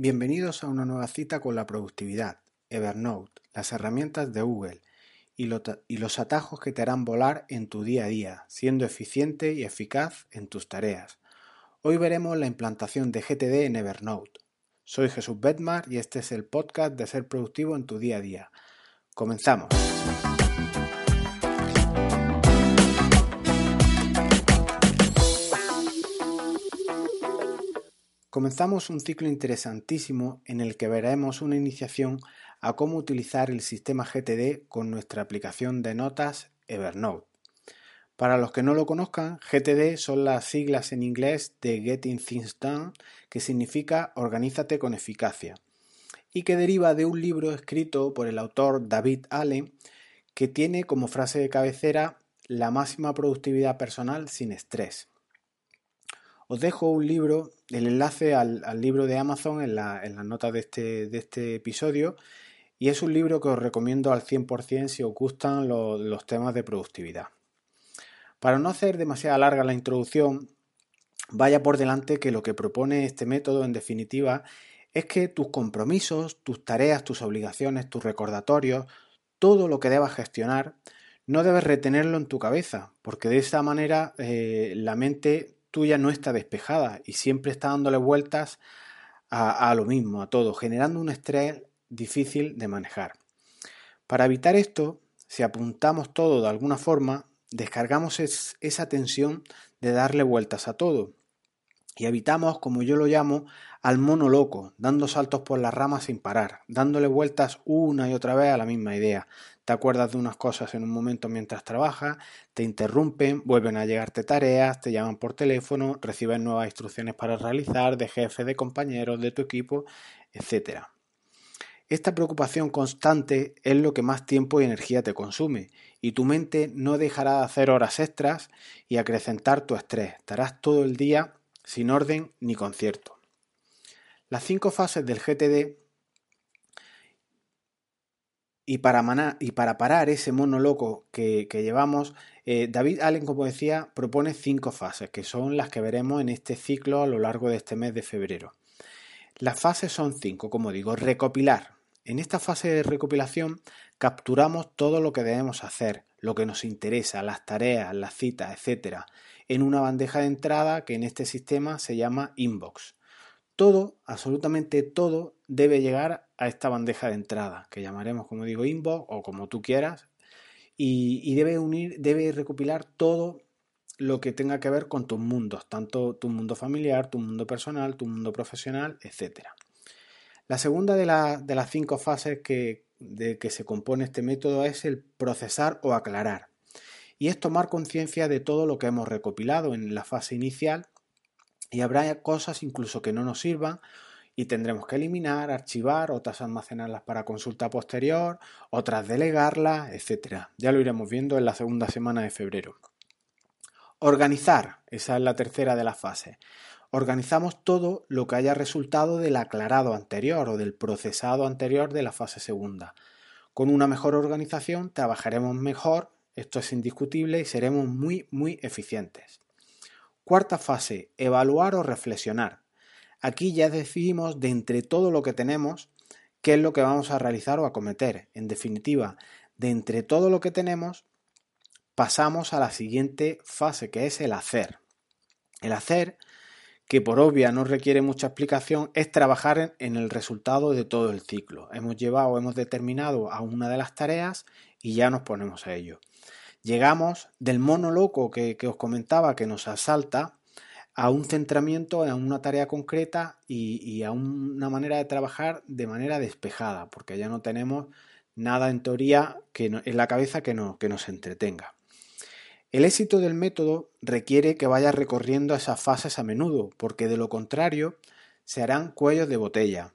Bienvenidos a una nueva cita con la productividad, Evernote, las herramientas de Google y, los atajos que te harán volar en tu día a día, siendo eficiente y eficaz en tus tareas. Hoy veremos la implantación de GTD en Evernote. Soy Jesús Bedmar y este es el podcast de ser productivo en tu día a día. Comenzamos. Comenzamos un ciclo interesantísimo en el que veremos una iniciación a cómo utilizar el sistema GTD con nuestra aplicación de notas Evernote. Para los que no lo conozcan, GTD son las siglas en inglés de Getting Things Done, que significa Organízate con eficacia, y que deriva de un libro escrito por el autor David Allen, que tiene como frase de cabecera la máxima productividad personal sin estrés. Os dejo un libro, el enlace al, libro de Amazon en, las notas de este, de este, episodio y es un libro que os recomiendo al 100% si os gustan los, temas de productividad. Para no hacer demasiado larga la introducción, vaya por delante que lo que propone este método en definitiva es que tus compromisos, tus tareas, tus obligaciones, tus recordatorios, todo lo que debas gestionar, no debes retenerlo en tu cabeza, porque de esa manera eh, la mente tuya no está despejada y siempre está dándole vueltas a, lo mismo, a todo, generando un estrés difícil de manejar. Para evitar esto, si apuntamos todo de alguna forma, descargamos esa tensión de darle vueltas a todo y evitamos, como yo lo llamo, al mono loco, dando saltos por las ramas sin parar, dándole vueltas una y otra vez a la misma idea, te acuerdas de unas cosas en un momento mientras trabajas, te interrumpen, vuelven a llegarte tareas, te llaman por teléfono, recibes nuevas instrucciones para realizar de jefe, de compañeros, de tu equipo, etc. Esta preocupación constante es lo que más tiempo y energía te consume y tu mente no dejará de hacer horas extras y acrecentar tu estrés. Estarás todo el día sin orden ni concierto. Las cinco fases del GTD y para, y para parar ese mono loco que, llevamos, eh, David Allen, como decía, propone cinco fases, que son las que veremos en este ciclo a lo largo de este mes de febrero. Las fases son cinco, como digo, recopilar. En esta fase de recopilación capturamos todo lo que debemos hacer, lo que nos interesa, las tareas, las citas, etc., en una bandeja de entrada que en este sistema se llama inbox. Todo, absolutamente todo, debe llegar a esta bandeja de entrada, que llamaremos, como digo, inbox o como tú quieras, y, debe unir, debe recopilar todo lo que tenga que ver con tus mundos, tanto tu mundo familiar, tu mundo personal, tu mundo profesional, etc. La segunda de, de las cinco fases que, de que se compone este método es el procesar o aclarar. Y es tomar conciencia de todo lo que hemos recopilado en la fase inicial y habrá cosas incluso que no nos sirvan y tendremos que eliminar, archivar, otras almacenarlas para consulta posterior, otras delegarlas, etc. Ya lo iremos viendo en la segunda semana de febrero. Organizar, esa es la tercera de las fases. Organizamos todo lo que haya resultado del aclarado anterior o del procesado anterior de la fase segunda. Con una mejor organización trabajaremos mejor, esto es indiscutible, y seremos muy, muy eficientes. Cuarta fase, evaluar o reflexionar. Aquí ya decidimos de entre todo lo que tenemos qué es lo que vamos a realizar o acometer. En definitiva, de entre todo lo que tenemos, pasamos a la siguiente fase, que es el hacer. El hacer, que por obvia no requiere mucha explicación, es trabajar en el resultado de todo el ciclo. Hemos llevado, hemos determinado a una de las tareas y ya nos ponemos a ello. Llegamos del mono loco que, os comentaba que nos asalta a un centramiento a una tarea concreta y, a una manera de trabajar de manera despejada, porque ya no tenemos nada en teoría que en la cabeza que, que nos entretenga. El éxito del método requiere que vayas recorriendo esas fases a menudo, porque de lo contrario se harán cuellos de botella,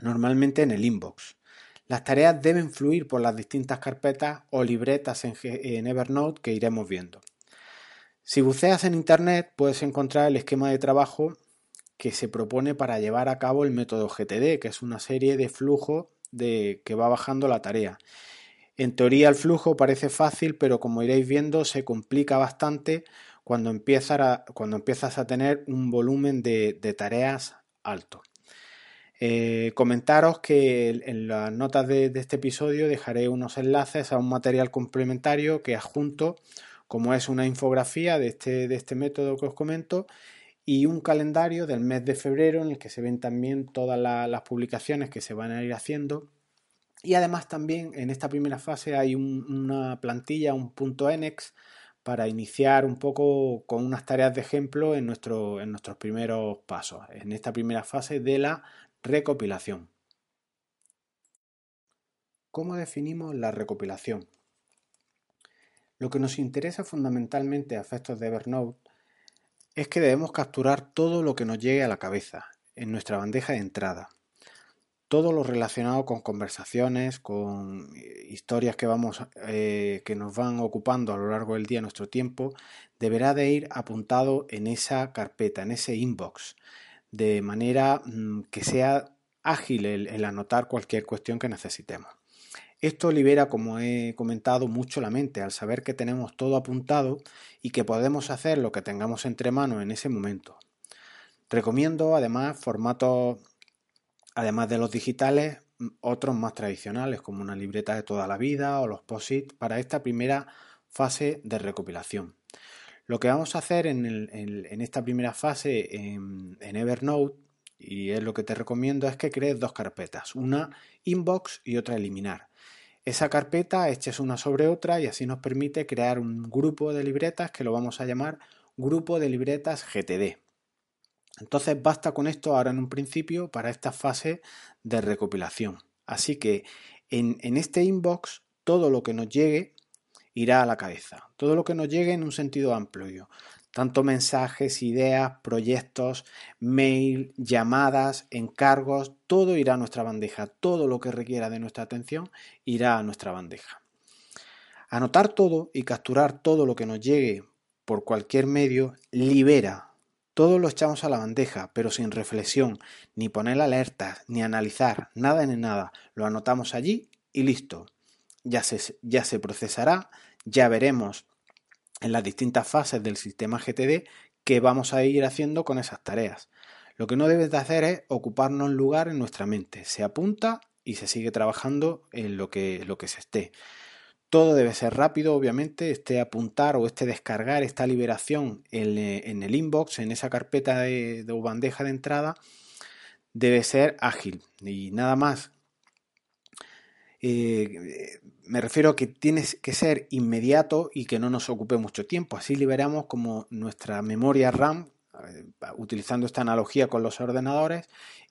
normalmente en el inbox. Las tareas deben fluir por las distintas carpetas o libretas en, Evernote que iremos viendo. Si buceas en Internet puedes encontrar el esquema de trabajo que se propone para llevar a cabo el método GTD, que es una serie de flujos de, que va bajando la tarea. En teoría el flujo parece fácil, pero como iréis viendo se complica bastante cuando, empiezas a, cuando empiezas a tener un volumen de tareas alto. Eh, comentaros que en las notas de, este episodio dejaré unos enlaces a un material complementario que adjunto, como es una infografía de este, de este método que os comento, y un calendario del mes de febrero en el que se ven también todas las publicaciones que se van a ir haciendo. Y además también en esta primera fase hay una plantilla, un punto NX, para iniciar un poco con unas tareas de ejemplo en, nuestro, en nuestros primeros pasos, en esta primera fase de la Recopilación. ¿Cómo definimos la recopilación? Lo que nos interesa fundamentalmente a efectos de Evernote es que debemos capturar todo lo que nos llegue a la cabeza en nuestra bandeja de entrada. Todo lo relacionado con conversaciones, con eh, historias que, vamos, eh, que nos van ocupando a lo largo del día nuestro tiempo, deberá de ir apuntado en esa carpeta, en ese inbox, de manera mm, que sea ágil el, anotar cualquier cuestión que necesitemos. Esto libera, como he comentado, mucho la mente al saber que tenemos todo apuntado y que podemos hacer lo que tengamos entre manos en ese momento. Recomiendo además formatos, además de los digitales, otros más tradicionales como una libreta de toda la vida o los POSIT para esta primera fase de recopilación. Lo que vamos a hacer en, esta primera fase en, Evernote, y es lo que te recomiendo, es que crees dos carpetas, una inbox y otra eliminar. Esa carpeta eches una sobre otra y así nos permite crear un grupo de libretas que lo vamos a llamar grupo de libretas GTD. Entonces basta con esto ahora en un principio para esta fase de recopilación. Así que en, este inbox todo lo que nos llegue irá a la cabeza. Todo lo que nos llegue en un sentido amplio. Tanto mensajes, ideas, proyectos, mail, llamadas, encargos, todo irá a nuestra bandeja. Todo lo que requiera de nuestra atención irá a nuestra bandeja. Anotar todo y capturar todo lo que nos llegue por cualquier medio libera. Todo lo echamos a la bandeja, pero sin reflexión, ni poner alertas, ni analizar, nada en nada. Lo anotamos allí y listo. Ya se, procesará, ya veremos en las distintas fases del sistema GTD qué vamos a ir haciendo con esas tareas. Lo que no debes de hacer es ocuparnos lugar en nuestra mente. Se apunta y se sigue trabajando en lo que se esté. Todo debe ser rápido, obviamente, este apuntar o este descargar, esta liberación en, el inbox, en esa carpeta de, de bandeja de entrada, debe ser ágil y nada más eh, me refiero a que tiene que ser inmediato y que no nos ocupe mucho tiempo. Así liberamos como nuestra memoria RAM, eh, utilizando esta analogía con los ordenadores,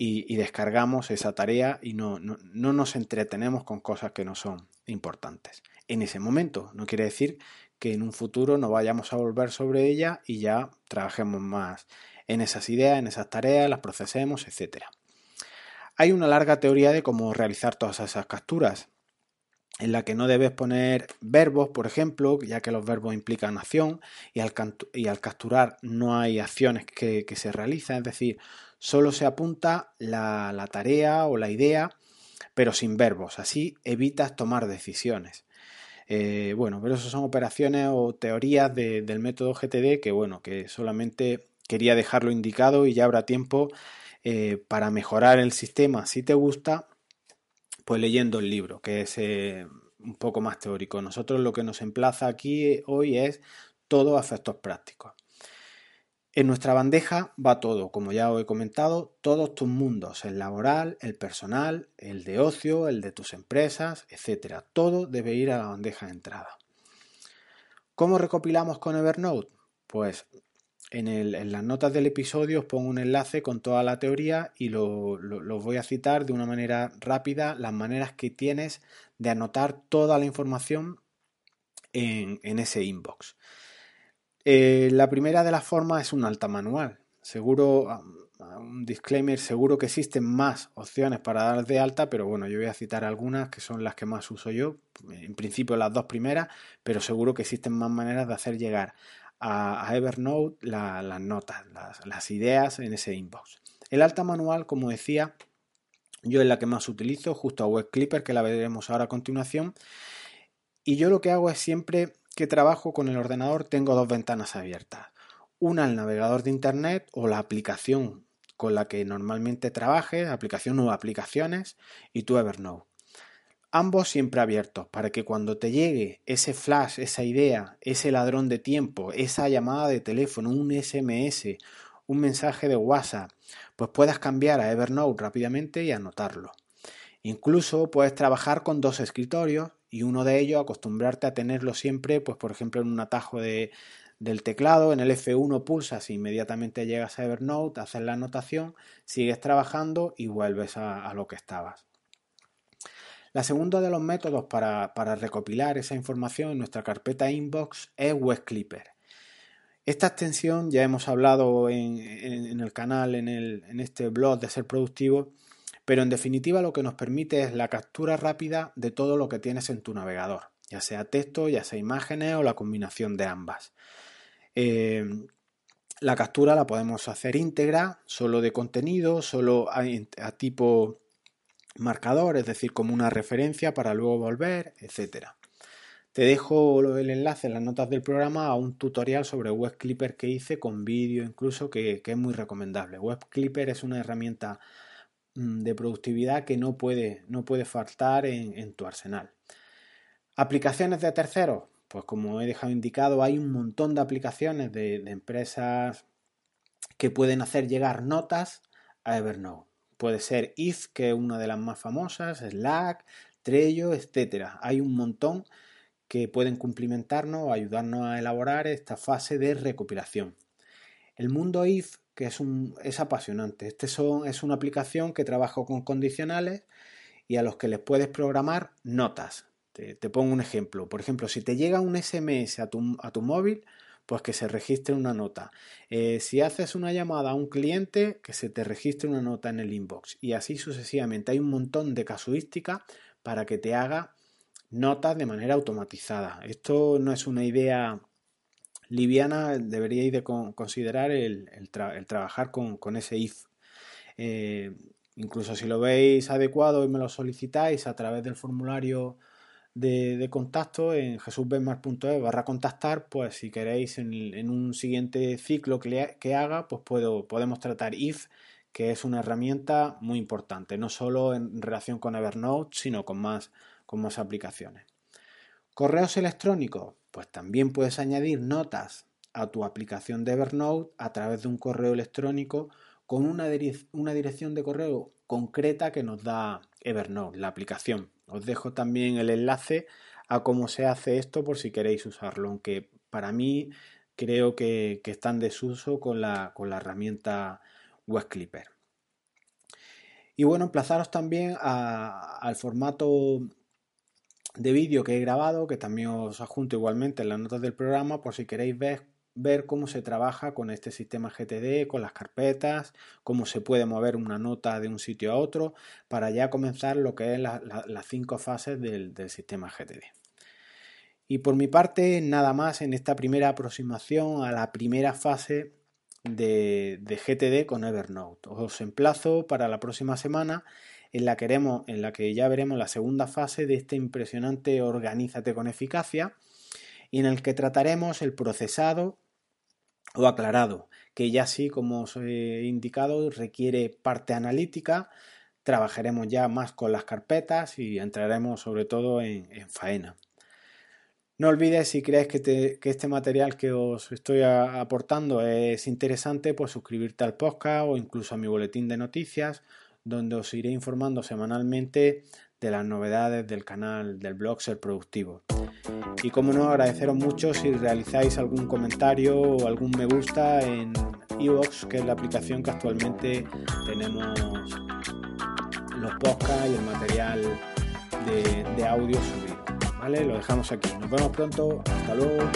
y, descargamos esa tarea y no, nos entretenemos con cosas que no son importantes. En ese momento, no quiere decir que en un futuro no vayamos a volver sobre ella y ya trabajemos más en esas ideas, en esas tareas, las procesemos, etcétera. Hay una larga teoría de cómo realizar todas esas capturas, en la que no debes poner verbos, por ejemplo, ya que los verbos implican acción y al, capturar no hay acciones que, se realizan, es decir, solo se apunta la, tarea o la idea, pero sin verbos, así evitas tomar decisiones. Eh, bueno, pero eso son operaciones o teorías del método GTD que, bueno, que solamente quería dejarlo indicado y ya habrá tiempo eh, para mejorar el sistema, si te gusta, pues leyendo el libro, que es eh, un poco más teórico. Nosotros lo que nos emplaza aquí hoy es todo a efectos prácticos. En nuestra bandeja va todo, como ya os he comentado, todos tus mundos, el laboral, el personal, el de ocio, el de tus empresas, etcétera. Todo debe ir a la bandeja de entrada. ¿Cómo recopilamos con Evernote? Pues en, las notas del episodio os pongo un enlace con toda la teoría y lo, voy a citar de una manera rápida las maneras que tienes de anotar toda la información en, ese inbox. Eh, la primera de las formas es un alta manual. Seguro, un disclaimer, seguro que existen más opciones para dar de alta, pero bueno, yo voy a citar algunas que son las que más uso yo. En principio las dos primeras, pero seguro que existen más maneras de hacer llegar a, Evernote las notas, las, ideas en ese inbox. El alta manual, como decía, yo es la que más utilizo, justo a Web Clipper, que la veremos ahora a continuación. Y yo lo que hago es siempre que trabajo con el ordenador, tengo dos ventanas abiertas. Una el navegador de internet o la aplicación con la que normalmente trabajes, aplicación o aplicaciones, y tu Evernote. Ambos siempre abiertos para que cuando te llegue ese flash, esa idea, ese ladrón de tiempo, esa llamada de teléfono, un SMS, un mensaje de WhatsApp, pues puedas cambiar a Evernote rápidamente y anotarlo. Incluso puedes trabajar con dos escritorios y uno de ellos acostumbrarte a tenerlo siempre, pues por ejemplo en un atajo de, del teclado, en el F1 pulsas e inmediatamente llegas a Evernote, haces la anotación, sigues trabajando y vuelves a, lo que estabas. La segunda de los métodos para, recopilar esa información en nuestra carpeta inbox es Web Clipper. Esta extensión ya hemos hablado en, el canal, en, en este blog de ser productivo, pero en definitiva lo que nos permite es la captura rápida de todo lo que tienes en tu navegador, ya sea texto, ya sea imágenes o la combinación de ambas. Eh, la captura la podemos hacer íntegra, solo de contenido, solo a, tipo marcador, es decir, como una referencia para luego volver, etc. Te dejo el enlace en las notas del programa a un tutorial sobre Web Clipper que hice con vídeo incluso que, es muy recomendable. Web Clipper es una herramienta de productividad que no puede, no puede faltar en tu arsenal. Aplicaciones de terceros, pues como he dejado indicado, hay un montón de aplicaciones de, empresas que pueden hacer llegar notas a Evernote. Puede ser If, que es una de las más famosas, Slack, Trello, etc. Hay un montón que pueden cumplimentarnos o ayudarnos a elaborar esta fase de recopilación. El mundo If, que es, un, es apasionante. Este son, es una aplicación que trabaja con condicionales y a los que les puedes programar notas. Te, pongo un ejemplo. Por ejemplo, si te llega un SMS a tu, a tu móvil, pues que se registre una nota. Eh, si haces una llamada a un cliente, que se te registre una nota en el inbox. Y así sucesivamente. Hay un montón de casuística para que te haga notas de manera automatizada. Esto no es una idea liviana, deberíais de considerar el, trabajar con, ese if. Eh, incluso si lo veis adecuado y me lo solicitáis a través del formulario de, contacto en jesusbenmar.es barra contactar, pues si queréis en, un siguiente ciclo que, haga, pues puedo, podemos tratar if, que es una herramienta muy importante, no solo en relación con Evernote, sino con más, con más aplicaciones. Correos electrónicos, pues también puedes añadir notas a tu aplicación de Evernote a través de un correo electrónico con una, una dirección de correo concreta que nos da Evernote, la aplicación. Os dejo también el enlace a cómo se hace esto por si queréis usarlo, aunque para mí creo que, está en desuso con la, con la herramienta Web Clipper. Y bueno, emplazaros también al formato de vídeo que he grabado, que también os adjunto igualmente en las notas del programa, por si queréis ver ver cómo se trabaja con este sistema GTD, con las carpetas, cómo se puede mover una nota de un sitio a otro, para ya comenzar lo que es las cinco fases del, sistema GTD. Y por mi parte, nada más en esta primera aproximación a la primera fase de, GTD con Evernote. Os emplazo para la próxima semana en la, que ya veremos la segunda fase de este impresionante Organízate con eficacia y en el que trataremos el procesado o aclarado, que ya sí, como os he indicado, requiere parte analítica. Trabajaremos ya más con las carpetas y entraremos sobre todo en, faena. No olvides si crees que, este material que os estoy aportando es interesante, pues suscribirte al podcast o incluso a mi boletín de noticias, donde os iré informando semanalmente de las novedades del canal del blog Ser Productivo. Y como no, agradeceros mucho si realizáis algún comentario o algún me gusta en iVoox, que es la aplicación que actualmente tenemos los podcasts y el material de, de audio subido. ¿Vale? Lo dejamos aquí. Nos vemos pronto. Hasta luego.